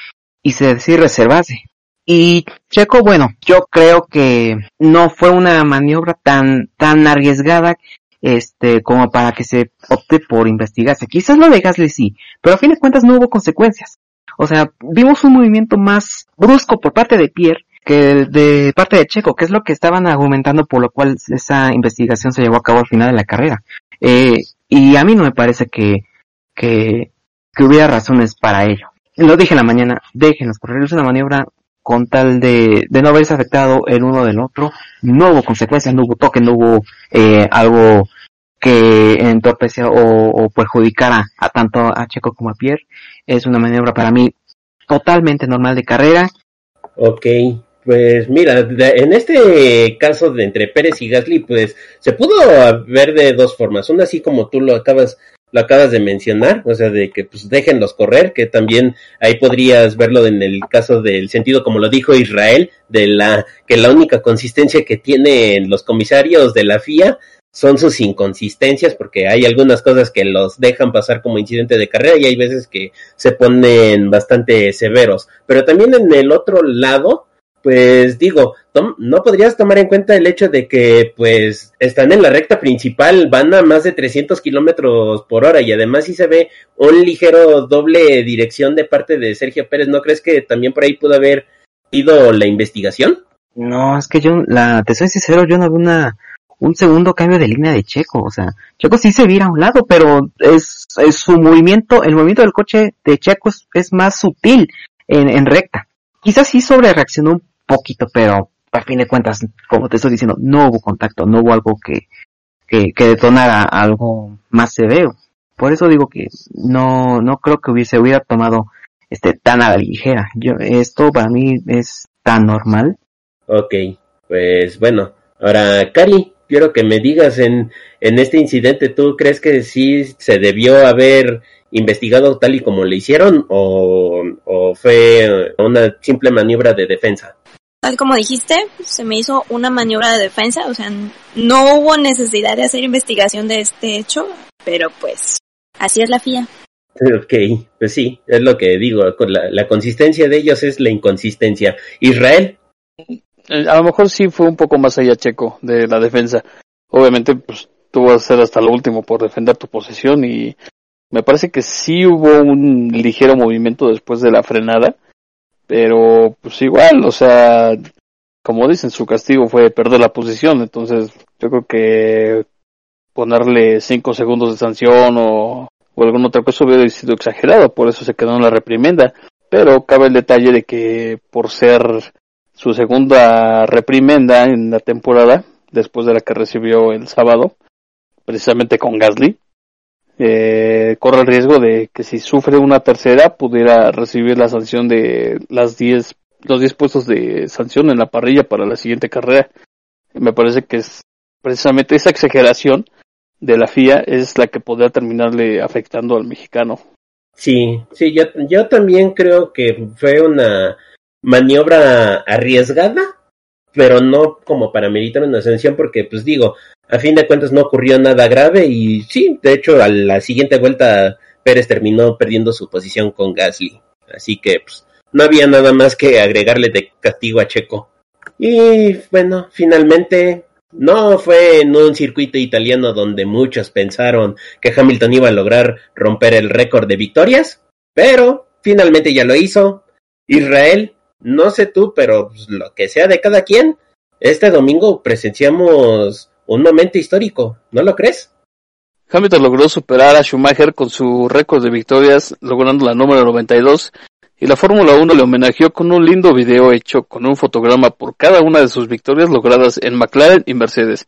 y se decide reservarse. Y Checo, bueno, yo creo que no fue una maniobra tan, tan arriesgada, este, como para que se opte por investigarse. Quizás lo de Gasly sí, pero a fin de cuentas no hubo consecuencias. O sea, vimos un movimiento más brusco por parte de Pierre que de parte de Checo, que es lo que estaban argumentando por lo cual esa investigación se llevó a cabo al final de la carrera. Eh, y a mí no me parece que, que, que hubiera razones para ello. Lo dije en la mañana, déjenos correr, es una maniobra con tal de, de no haberse afectado el uno del otro. No hubo consecuencias, no hubo toque, no hubo eh, algo que entorpeciera o, o perjudicara a tanto a Checo como a Pierre. Es una maniobra para mí totalmente normal de carrera. Ok, pues mira, en este caso de entre Pérez y Gasly, pues se pudo ver de dos formas. Una así como tú lo acabas, lo acabas de mencionar, o sea, de que pues déjenlos correr, que también ahí podrías verlo en el caso del sentido, como lo dijo Israel, de la que la única consistencia que tienen los comisarios de la FIA son sus inconsistencias, porque hay algunas cosas que los dejan pasar como incidente de carrera y hay veces que se ponen bastante severos. Pero también en el otro lado, pues digo, no podrías tomar en cuenta el hecho de que pues están en la recta principal, van a más de 300 kilómetros por hora y además si se ve un ligero doble dirección de parte de Sergio Pérez, ¿no crees que también por ahí pudo haber ido la investigación? No, es que yo, la, te soy sincero, yo no vi una, un segundo cambio de línea de Checo, o sea, Checo sí se vira a un lado, pero es, es su movimiento, el movimiento del coche de Checo es, más sutil en, en recta. Quizás sí sobre reaccionó un poquito, pero a fin de cuentas, como te estoy diciendo, no hubo contacto, no hubo algo que, que, detonara algo más severo. Por eso digo que no, no creo que hubiese, hubiera tomado este tan a la ligera. Yo, esto para mí es tan normal. Ok, pues bueno, ahora Cari, quiero que me digas en, en este incidente, ¿tú crees que sí se debió haber investigado tal y como le hicieron o, o fue una simple maniobra de defensa? Tal como dijiste, se me hizo una maniobra de defensa, o sea, no hubo necesidad de hacer investigación de este hecho, pero pues así es la FIA. Ok, pues sí, es lo que digo, con la, la consistencia de ellos es la inconsistencia. Israel, Eh, A lo mejor sí fue un poco más allá Checo de la defensa. Obviamente, pues tú vas a hacer hasta lo último por defender tu posición y me parece que sí hubo un ligero movimiento después de la frenada, pero pues igual, o sea, como dicen, su castigo fue perder la posición, entonces yo creo que ponerle cinco segundos de sanción o, o alguna otra cosa hubiera sido exagerado, por eso se quedó en la reprimenda, pero cabe el detalle de que por ser su segunda reprimenda en la temporada, después de la que recibió el sábado, precisamente con Gasly, eh, corre el riesgo de que si sufre una tercera pudiera recibir la sanción de las 10 los 10 puestos de sanción en la parrilla para la siguiente carrera. Me parece que es precisamente esa exageración de la FIA es la que podría terminarle afectando al mexicano. Sí, sí, yo, yo también creo que fue una maniobra arriesgada, pero no como para meritar una sanción, porque pues digo, a fin de cuentas no ocurrió nada grave y sí, de hecho a la siguiente vuelta Pérez terminó perdiendo su posición con Gasly, así que pues no había nada más que agregarle de castigo a Checo. Y bueno, finalmente no fue en un circuito italiano donde muchos pensaron que Hamilton iba a lograr romper el récord de victorias, pero finalmente ya lo hizo. Israel, no sé tú, pero pues, lo que sea de cada quien, este domingo presenciamos un momento histórico, ¿no lo crees? Hamilton logró superar a Schumacher con su récord de victorias, logrando la número 92, y la Fórmula 1 le homenajeó con un lindo video hecho con un fotograma por cada una de sus victorias logradas en McLaren y Mercedes.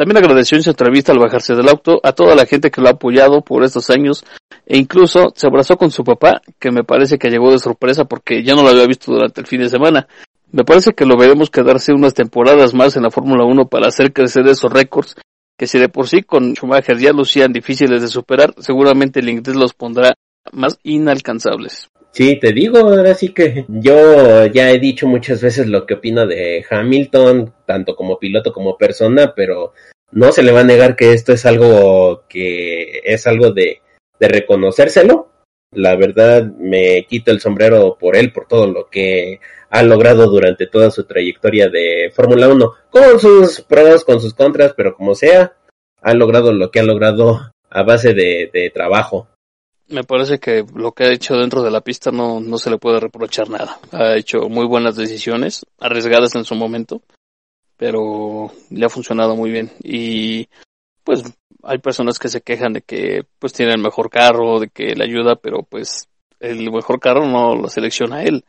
También agradeció en su entrevista al bajarse del auto a toda la gente que lo ha apoyado por estos años e incluso se abrazó con su papá, que me parece que llegó de sorpresa porque ya no lo había visto durante el fin de semana. Me parece que lo veremos quedarse unas temporadas más en la Fórmula 1 para hacer crecer esos récords, que si de por sí con Schumacher ya lucían difíciles de superar, seguramente el inglés los pondrá más inalcanzables. Sí, te digo, ahora sí que yo ya he dicho muchas veces lo que opino de Hamilton, tanto como piloto como persona, pero no se le va a negar que esto es algo que es algo de, reconocérselo. La verdad me quito el sombrero por él, por todo lo que ha logrado durante toda su trayectoria de Fórmula 1, con sus pros, con sus contras, pero como sea, ha logrado lo que ha logrado a base de trabajo. Me parece que lo que ha hecho dentro de la pista no, no se le puede reprochar nada. Ha hecho muy buenas decisiones, arriesgadas en su momento, pero le ha funcionado muy bien. Y pues hay personas que se quejan de que pues tiene el mejor carro, de que le ayuda, pero pues el mejor carro no lo selecciona él.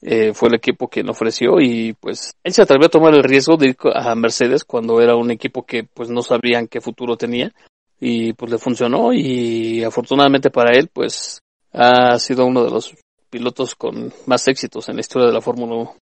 Eh, fue el equipo quien ofreció y pues él se atrevió a tomar el riesgo de ir a Mercedes cuando era un equipo que pues no sabían qué futuro tenía y pues le funcionó y afortunadamente para él pues ha sido uno de los pilotos con más éxitos en la historia de la Fórmula 1.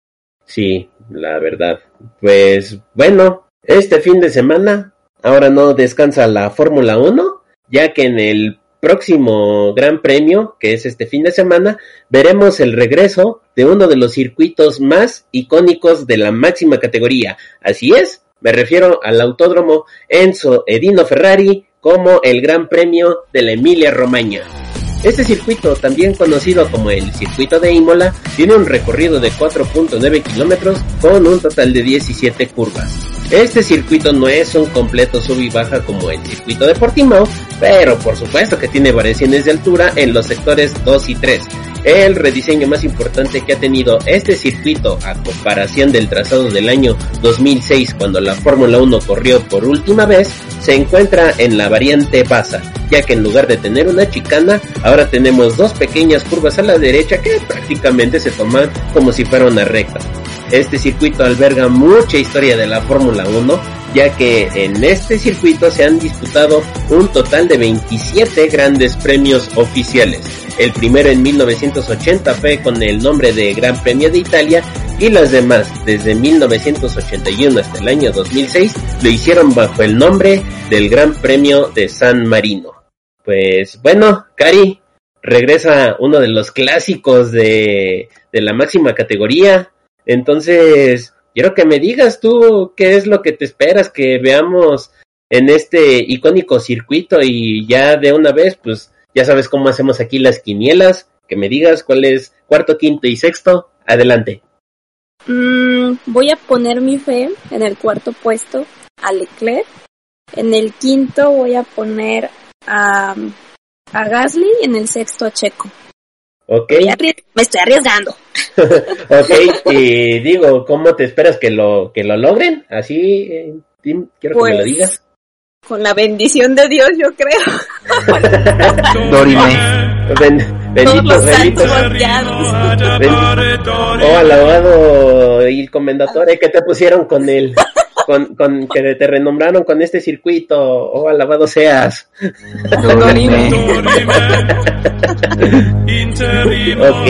Sí, la verdad. Pues bueno, este fin de semana ahora no descansa la Fórmula 1, ya que en el próximo Gran Premio, que es este fin de semana, veremos el regreso de uno de los circuitos más icónicos de la máxima categoría. Así es, me refiero al autódromo Enzo Edino Ferrari como el Gran Premio de la Emilia Romagna. Este circuito, también conocido como el Circuito de Imola, tiene un recorrido de 4.9 kilómetros con un total de 17 curvas. Este circuito no es un completo sub y baja como el circuito de Portimao, pero por supuesto que tiene variaciones de altura en los sectores 2 y 3. El rediseño más importante que ha tenido este circuito a comparación del trazado del año 2006 cuando la Fórmula 1 corrió por última vez se encuentra en la variante Baza, ya que en lugar de tener una chicana, ahora tenemos dos pequeñas curvas a la derecha que prácticamente se toman como si fuera una recta. Este circuito alberga mucha historia de la Fórmula 1, ya que en este circuito se han disputado un total de 27 grandes premios oficiales. El primero en 1980 fue con el nombre de Gran Premio de Italia y las demás, desde 1981 hasta el año 2006, lo hicieron bajo el nombre del Gran Premio de San Marino. Pues bueno, Cari, regresa uno de los clásicos de, de la máxima categoría. Entonces, quiero que me digas tú qué es lo que te esperas que veamos en este icónico circuito y ya de una vez, pues ya sabes cómo hacemos aquí las quinielas, que me digas cuál es cuarto, quinto y sexto. Adelante. Mm, voy a poner mi fe en el cuarto puesto a Leclerc. En el quinto voy a poner a, a Gasly y en el sexto a Checo. Ok. Me estoy arriesgando. ok, y digo, ¿cómo te esperas que lo, que lo logren? Así, eh, Tim, quiero que me lo Pues, digas. Con la bendición de Dios, yo creo. Dorime. Ben- bendito, bendito. Oh, alabado y comendatore que te pusieron con él. Con, con, que te renombraron con este circuito. Oh, alabado seas. Ok.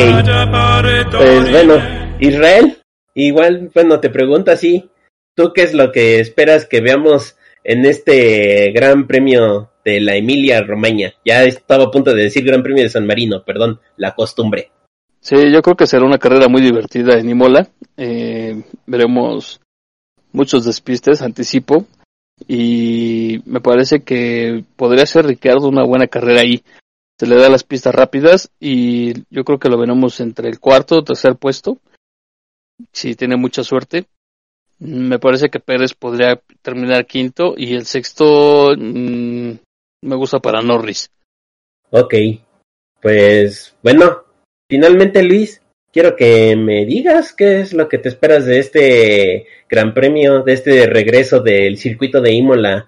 Pues bueno, Israel, igual, bueno, te pregunto así, ¿tú qué es lo que esperas que veamos en este Gran Premio de la Emilia Romagna? Ya estaba a punto de decir Gran Premio de San Marino, perdón, la costumbre. Sí, yo creo que será una carrera muy divertida en Imola. Eh, veremos muchos despistes, anticipo. Y me parece que podría ser Ricardo una buena carrera ahí. Se le da las pistas rápidas y yo creo que lo veremos entre el cuarto o tercer puesto. Si tiene mucha suerte. Me parece que Pérez podría terminar quinto y el sexto mm, me gusta para Norris. Ok, pues bueno, finalmente Luis, quiero que me digas qué es lo que te esperas de este Gran Premio, de este regreso del circuito de Imola.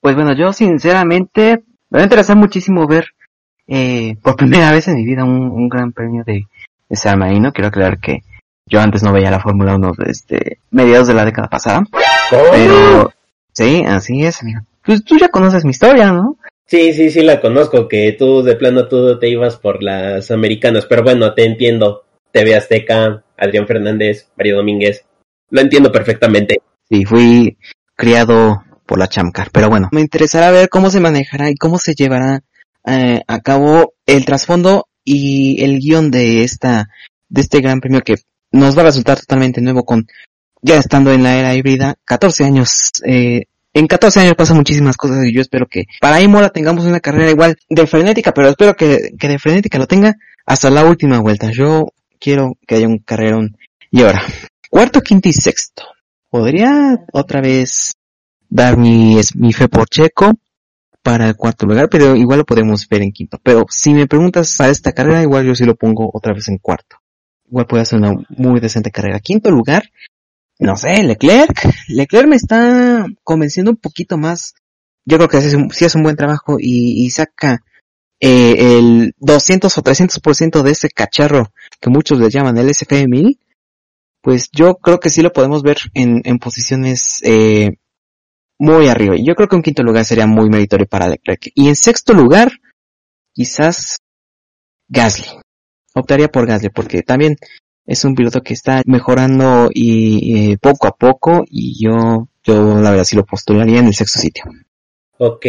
Pues bueno, yo sinceramente me va a interesar muchísimo ver eh, por primera vez en mi vida un, un gran premio de, de San Marino. Quiero aclarar que yo antes no veía la Fórmula 1 desde mediados de la década pasada. Pero sí, así es, amigo. Pues tú ya conoces mi historia, ¿no? Sí, sí, sí la conozco, que tú de plano tú te ibas por las americanas, pero bueno, te entiendo. TV Azteca, Adrián Fernández, Mario Domínguez, lo entiendo perfectamente. Sí, fui criado por la Chamcar. Pero bueno, me interesará ver cómo se manejará y cómo se llevará eh, a cabo el trasfondo y el guion de esta, de este gran premio que nos va a resultar totalmente nuevo con, ya estando en la era híbrida, 14 años, eh, en 14 años pasan muchísimas cosas y yo espero que para Imola tengamos una carrera igual de frenética, pero espero que, que de frenética lo tenga hasta la última vuelta. Yo quiero que haya un carrerón. Y ahora, cuarto, quinto y sexto. Podría otra vez dar mi, mi fe por Checo para el cuarto lugar, pero igual lo podemos ver en quinto. Pero si me preguntas a esta carrera, igual yo sí lo pongo otra vez en cuarto. Igual puede hacer una muy decente carrera. Quinto lugar, no sé, Leclerc. Leclerc me está convenciendo un poquito más. Yo creo que sí hace un, buen trabajo y saca eh, el 200 o 300% de ese cacharro que muchos le llaman el SFM1000. Pues yo creo que sí lo podemos ver en, en posiciones eh, muy arriba. Y Yo creo que un quinto lugar sería muy meritorio para Leclerc. Y en sexto lugar, quizás Gasly. Optaría por Gasly porque también es un piloto que está mejorando y eh, poco a poco y yo, yo la verdad sí lo postularía en el sexto sitio. Ok,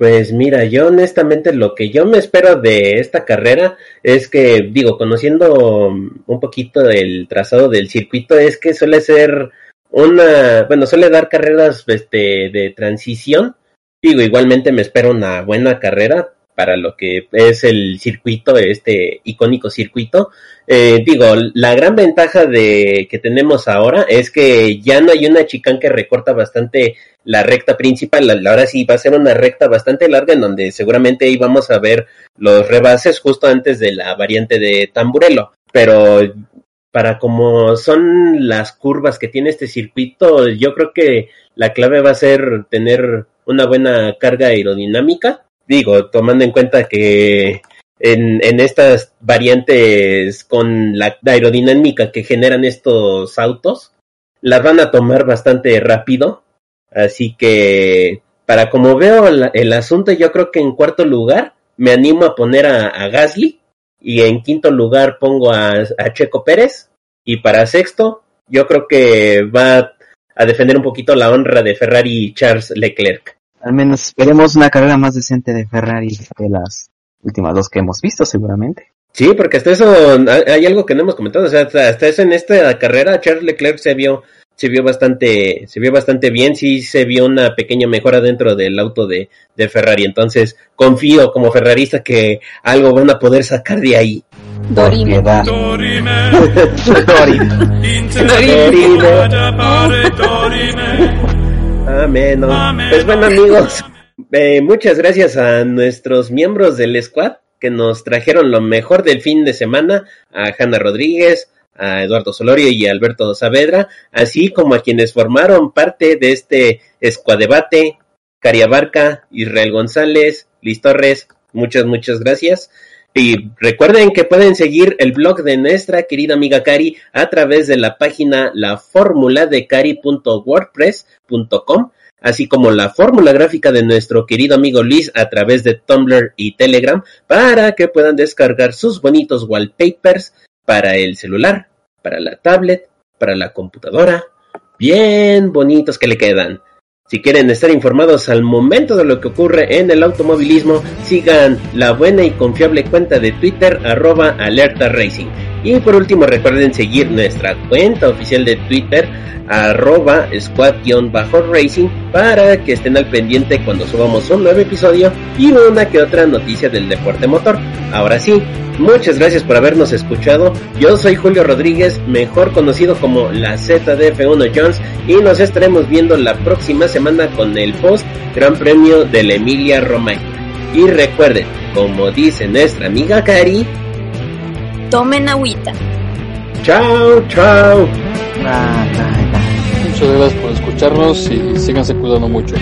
pues mira, yo honestamente lo que yo me espero de esta carrera es que, digo, conociendo un poquito el trazado del circuito, es que suele ser una, bueno, suele dar carreras este, de transición. Digo, igualmente me espero una buena carrera para lo que es el circuito, este icónico circuito. Eh, digo, la gran ventaja de que tenemos ahora es que ya no hay una chicane que recorta bastante la recta principal. Ahora sí va a ser una recta bastante larga en donde seguramente ahí vamos a ver los rebases justo antes de la variante de Tamburello. Pero para como son las curvas que tiene este circuito, yo creo que la clave va a ser tener una buena carga aerodinámica. Digo, tomando en cuenta que en, en estas variantes con la aerodinámica que generan estos autos, las van a tomar bastante rápido. Así que, para como veo el asunto, yo creo que en cuarto lugar me animo a poner a, a Gasly y en quinto lugar pongo a, a Checo Pérez y para sexto yo creo que va a defender un poquito la honra de Ferrari y Charles Leclerc. Al menos veremos una carrera más decente de Ferrari que las últimas dos que hemos visto seguramente. Sí, porque hasta eso hay algo que no hemos comentado, o sea, hasta eso en esta carrera Charles Leclerc se vio se vio bastante se vio bastante bien, sí se vio una pequeña mejora dentro del auto de, de Ferrari, entonces confío como ferrarista que algo van a poder sacar de ahí. Dorime. Dorime. Amén. Pues bueno amigos, eh, muchas gracias a nuestros miembros del squad que nos trajeron lo mejor del fin de semana, a Hanna Rodríguez, a Eduardo Solorio y a Alberto Saavedra, así como a quienes formaron parte de este escuadebate, Cari Abarca, Israel González, Liz Torres, muchas, muchas gracias. Y recuerden que pueden seguir el blog de nuestra querida amiga Cari a través de la página laformuladecari.wordpress.com, así como la fórmula gráfica de nuestro querido amigo Luis a través de Tumblr y Telegram para que puedan descargar sus bonitos wallpapers para el celular, para la tablet, para la computadora, bien bonitos que le quedan. Si quieren estar informados al momento de lo que ocurre en el automovilismo, sigan la buena y confiable cuenta de Twitter arroba alerta racing. Y por último recuerden seguir nuestra cuenta oficial de Twitter arroba squad-racing para que estén al pendiente cuando subamos un nuevo episodio y una que otra noticia del deporte motor. Ahora sí, muchas gracias por habernos escuchado. Yo soy Julio Rodríguez, mejor conocido como la ZDF1 Jones y nos estaremos viendo la próxima semana con el post Gran Premio de Emilia Romagna. Y recuerden, como dice nuestra amiga Cari, tomen agüita. Chao, chao. Muchas gracias por escucharnos y síganse cuidando mucho.